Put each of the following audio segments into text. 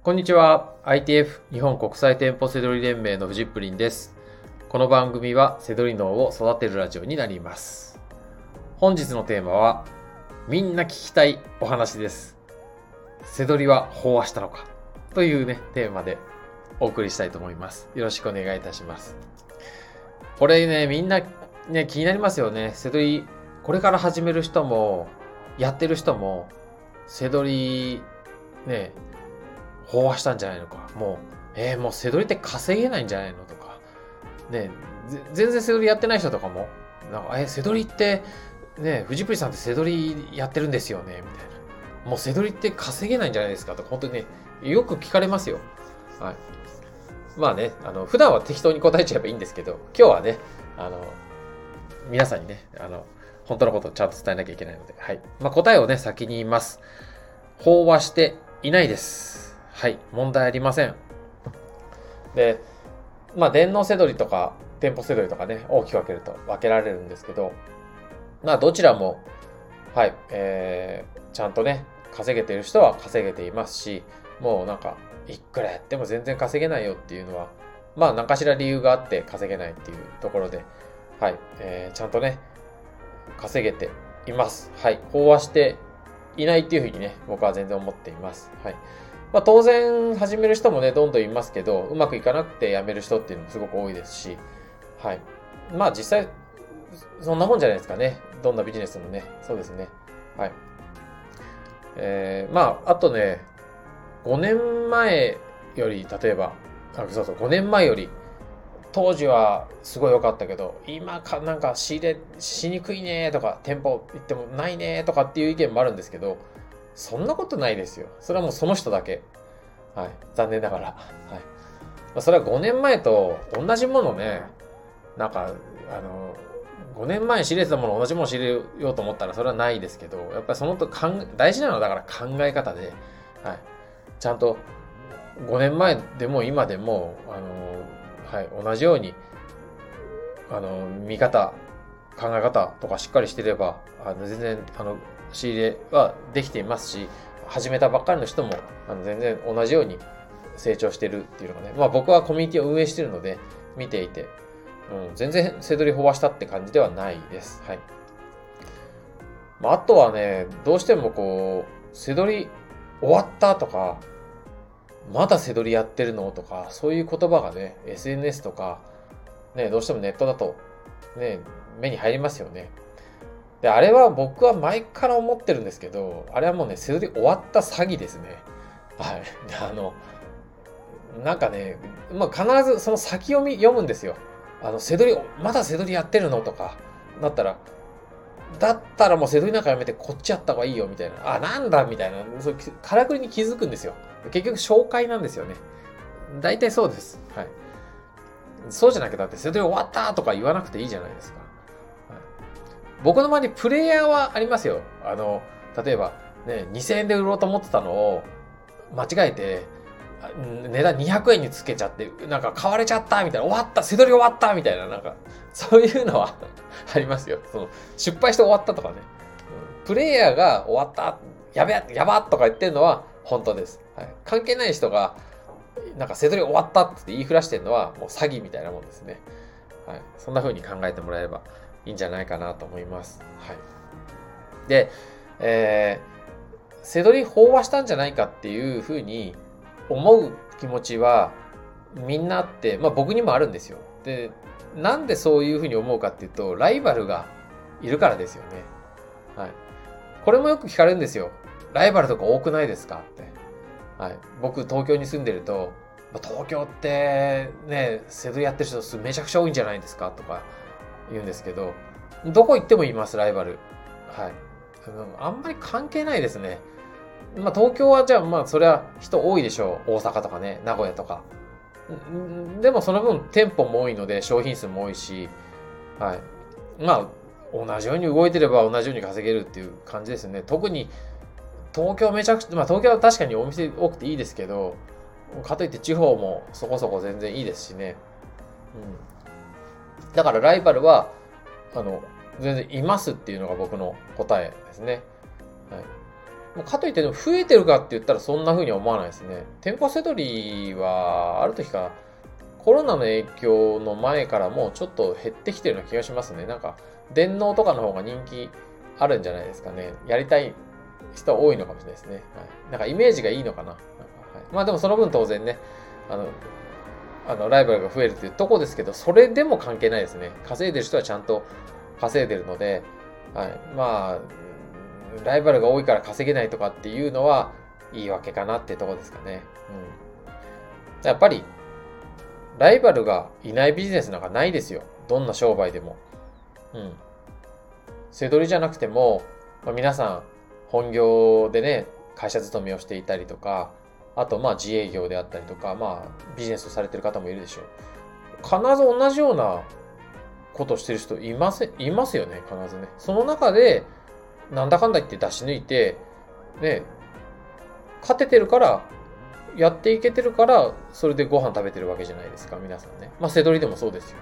こんにちは。ITF 日本国際店舗セドリ連盟のフジップリンです。この番組はセドリ脳を育てるラジオになります。本日のテーマは、みんな聞きたいお話です。セドリは飽和したのか？というね、テーマでお送りしたいと思います。よろしくお願いいたします。これね、みんなね、気になりますよね。セドリ、これから始める人も、やってる人も、セドリ、ね、飽和したんじゃないのか。もう、えー、もうセドリって稼げないんじゃないのとか。ね、全然セドリやってない人とかも、なんか、えー、セドリって、ね、藤プリさんってセドリやってるんですよね、みたいな。もうセドリって稼げないんじゃないですかとか、本当にね、よく聞かれますよ。はい。まあね、あの、普段は適当に答えちゃえばいいんですけど、今日はね、あの、皆さんにね、あの、本当のことをちゃんと伝えなきゃいけないので、はい。まあ、答えをね、先に言います。飽和していないです。はい。問題ありません。で、まあ、電脳セドリとか、店舗セドリとかね、大きく分けると分けられるんですけど、まあ、どちらも、はい、えー、ちゃんとね、稼げてる人は稼げていますし、もうなんか、いくらやっても全然稼げないよっていうのは、まあ、何かしら理由があって稼げないっていうところで、はい、えー、ちゃんとね、稼げています。はい。飽和していないっていうふうにね、僕は全然思っています。はい。まあ当然始める人もね、どんどんいますけど、うまくいかなくて辞める人っていうのもすごく多いですし、はい。まあ実際、そんなもんじゃないですかね。どんなビジネスもね。そうですね。はい。えー、まあ、あとね、5年前より、例えば、あそうそう、5年前より、当時はすごい良かったけど、今かなんか仕入れしにくいねとか、店舗行ってもないねとかっていう意見もあるんですけど、そんなことないですよ。それはもうその人だけ。はい。残念ながら。はい。それは5年前と同じものね、なんか、あの、5年前に仕入れてたもの同じもの仕入れようと思ったらそれはないですけど、やっぱりそのと考え大事なのはだから考え方で、はい。ちゃんと5年前でも今でも、あの、はい、同じように、あの、見方、考え方とかしっかりしてれば、あの全然、あの、仕入れはできていますし、始めたばっかりの人も、あの全然同じように成長してるっていうのがね、まあ僕はコミュニティを運営してるので、見ていて、うん、全然セドリ飽和したって感じではないです。はい。まあ、あとはね、どうしてもこう、セドリ終わったとか、まだセドリやってるのとか、そういう言葉がね、SNS とか、ね、どうしてもネットだと、ね、目に入りますよね。で、あれは僕は前から思ってるんですけど、あれはもうね、セドリ終わった詐欺ですね。はい。あの、なんかね、まあ、必ずその先読み読むんですよ。あの、セドリ、まだセドリやってるの？とか、だったら、だったらもうセドリなんかやめてこっちやった方がいいよみたいな。あ、なんだ？みたいな。そうからくりに気づくんですよ。結局紹介なんですよね。大体そうです。はい。そうじゃなきゃだってセドリ終わったとか言わなくていいじゃないですか。僕の周りプレイヤーはありますよ。あの、例えば、ね、2000円で売ろうと思ってたのを間違えて、値段200円につけちゃって、なんか買われちゃったみたいな、終わったセドリ終わったみたいな、なんか、そういうのは ありますよ。その、失敗して終わったとかね。プレイヤーが終わった、やべやばとか言ってるのは本当です。はい、関係ない人が、なんかセドリ終わったって言いふらしてるのはもう詐欺みたいなもんですね。はい。そんな風に考えてもらえればいいんじゃないかなと思います。はい。で、えー、セドリ飽和したんじゃないかっていう風に思う気持ちはみんなあって、まあ僕にもあるんですよ。で、なんでそういう風に思うかっていうと、ライバルがいるからですよね。はい。これもよく聞かれるんですよ。ライバルとか多くないですかって。はい。僕、東京に住んでると、東京ってね、セドリやってる人めちゃくちゃ多いんじゃないですかとか言うんですけど、どこ行ってもいます、ライバル。はい。あんまり関係ないですね。まあ東京はじゃあまあそれは人多いでしょう。大阪とかね、名古屋とか。でもその分店舗も多いので商品数も多いし、はい。まあ同じように動いてれば同じように稼げるっていう感じですね。特に東京めちゃくちゃ、まあ東京は確かにお店多くていいですけど、かといって地方もそこそこ全然いいですしね。うん。だからライバルは、あの、全然いますっていうのが僕の答えですね。はい。もうかといって増えてるかって言ったらそんな風には思わないですね。店舗セドリは、ある時からコロナの影響の前からもうちょっと減ってきてるような気がしますね。なんか、電脳とかの方が人気あるんじゃないですかね。やりたい人多いのかもしれないですね。はい、なんかイメージがいいのかな。なかはい、まあでもその分当然ね、あの、あのライバルが増えるっていうとこですけど、それでも関係ないですね。稼いでる人はちゃんと稼いでるので、はい、まあ、ライバルが多いから稼げないとかっていうのは言い訳かなってとこですかね。うん。やっぱり、ライバルがいないビジネスなんかないですよ。どんな商売でも。うん。背取りじゃなくても、まあ、皆さん本業でね、会社勤めをしていたりとか、あとまあ自営業であったりとか、まあビジネスをされてる方もいるでしょう。必ず同じようなことをしてる人いませいますよね、必ずね。その中で、なんだかんだ言って出し抜いて、ね、勝ててるから、やっていけてるから、それでご飯食べてるわけじゃないですか、皆さんね。まあ、背取りでもそうですよ。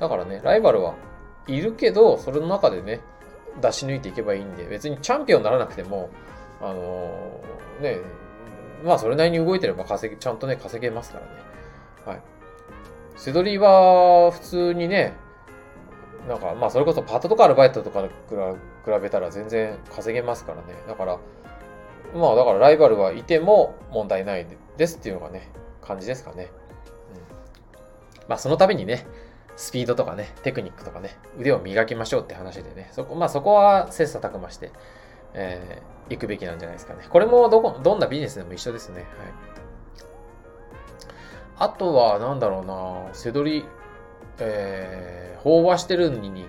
だからね、ライバルはいるけど、それの中でね、出し抜いていけばいいんで、別にチャンピオンにならなくても、あのー、ね、まあそれなりに動いてれば稼ぎ、ちゃんとね、稼げますからね。はい。背取りは普通にね、なんかまあそれこそパートとかアルバイトとか比べたら全然稼げますからね。だから、まあだからライバルはいても問題ないですっていうのがね、感じですかね。うん。まあそのためにね、スピードとかね、テクニックとかね、腕を磨きましょうって話でね、そこ、まあそこは切磋琢磨して、えー、行くべきなんじゃないですかね。これもどこ、どんなビジネスでも一緒ですね。はい。あとは、なんだろうな、背取り、えー、飽和してるに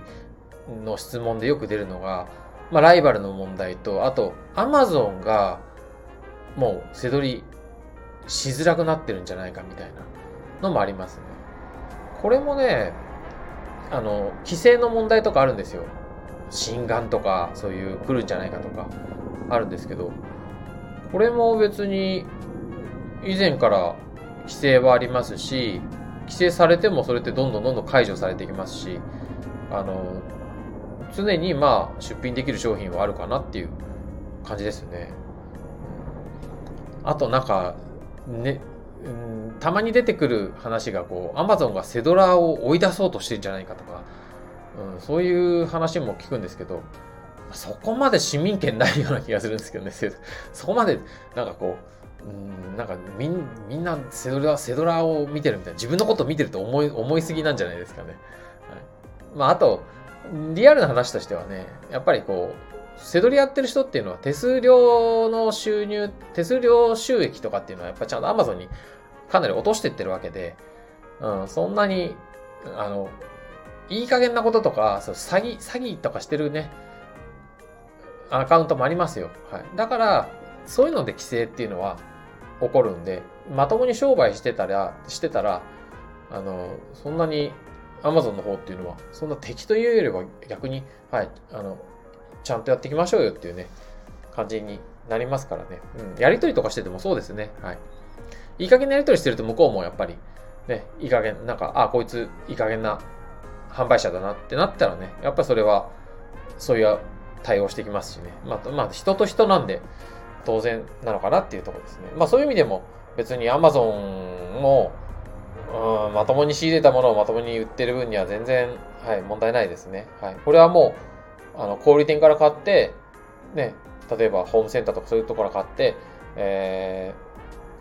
の質問でよく出るのが、まあ、ライバルの問題と、あと、アマゾンが、もう、背取りしづらくなってるんじゃないかみたいなのもありますね。これもね、あの、規制の問題とかあるんですよ。心眼とか、そういう来るんじゃないかとか、あるんですけど、これも別に、以前から規制はありますし、規制されてもそれってどんどんどんどん解除されていきますし、あの、常にまあ出品できる商品はあるかなっていう感じですね。あとなんか、ね、うん、たまに出てくる話がこう、アマゾンがセドラーを追い出そうとしてるんじゃないかとか、うん、そういう話も聞くんですけど、そこまで市民権ないような気がするんですけどね、そこまでなんかこう、うん、なんかみんみんなセドラ、セドラを見てるみたいな、自分のことを見てると思い、思いすぎなんじゃないですかね。はい、まあ、あと、リアルな話としてはね、やっぱりこう、せどりやってる人っていうのは手数料の収入、手数料収益とかっていうのはやっぱちゃんと Amazon にかなり落としてってるわけで、うん、そんなに、あの、いい加減なこととか、そう詐欺、詐欺とかしてるね、アカウントもありますよ。はい。だから、そういうので規制っていうのは起こるんで、まともに商売してたら、してたら、あの、そんなに Amazon の方っていうのは、そんな敵というよりは逆に、はい、あの、ちゃんとやっていきましょうよっていうね、感じになりますからね。うん。やりとりとかしててもそうですね。はい。いい加減なやりとりしてると向こうもやっぱり、ね、いい加減、なんか、あ、こいついい加減な販売者だなってなったらね、やっぱそれは、そういう対応してきますしね。まあ、まあ、人と人なんで、当然なのかなっていうところですね。まあそういう意味でも、別に Amazon も、うん、まともに仕入れたものをまともに売ってる分には全然、はい、問題ないですね。はい。これはもう、あの、小売店から買って、ね、例えばホームセンターとかそういうところから買って、え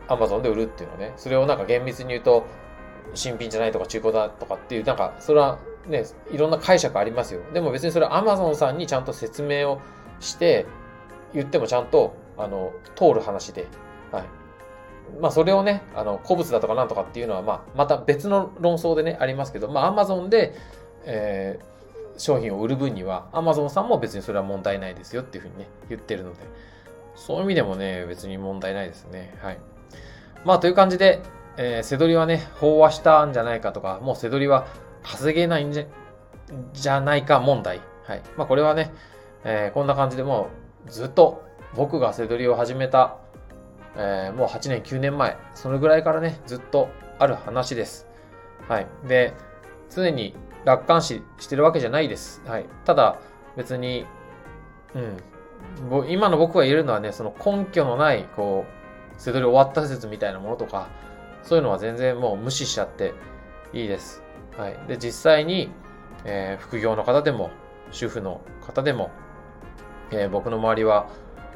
ー、アマゾンで売るっていうのね、それをなんか厳密に言うと、新品じゃないとか中古だとかっていう、なんか、それはね、いろんな解釈ありますよ。でも別にそれはアマゾンさんにちゃんと説明をして、言ってもちゃんと、あの、通る話で、はい。まあ、それをね、あの、古物だとかなんとかっていうのは、まあ、また別の論争でね、ありますけど、まあ、アマゾンで、えー、商品を売る分には、Amazon さんも別にそれは問題ないですよっていうふうにね、言ってるので、そういう意味でもね、別に問題ないですね。はい。まあ、という感じで、えー、せどりはね、飽和したんじゃないかとか、もうせどりは稼げないんじゃ、じゃないか問題。はい。まあ、これはね、えー、こんな感じでもうずっと僕がせどりを始めた、えー、もう8年、9年前、そのぐらいからね、ずっとある話です。はい。で、常に楽観視してるわけじゃないです。はい。ただ、別に、うん、今の僕が言えるのはね、その根拠のない、こう、せどり終わった説みたいなものとか、そういうのは全然もう無視しちゃっていいです。はい。で、実際に、えー、副業の方でも、主婦の方でも、えー、僕の周りは、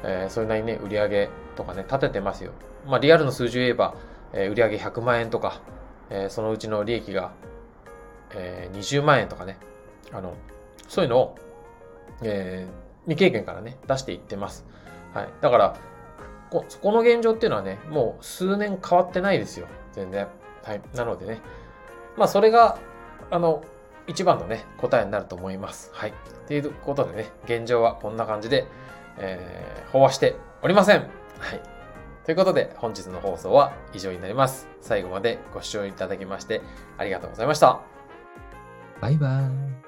えー、それなりにね、売り上げとかね、立ててますよ。まあ、リアルの数字を言えば、えー、売上100万円とか、えー、そのうちの利益が、えー、20万円とかね、あの、そういうのを、えー、未経験からね、出していってます。はい。だから、こ、この現状っていうのはね、もう数年変わってないですよ。全然。はい。なのでね、まあ、それが、あの、一番のね、答えになると思います。はい。ということでね、現状はこんな感じで、えー、飽和しておりません。はい。ということで、本日の放送は以上になります。最後までご視聴いただきましてありがとうございました。バイバーイ。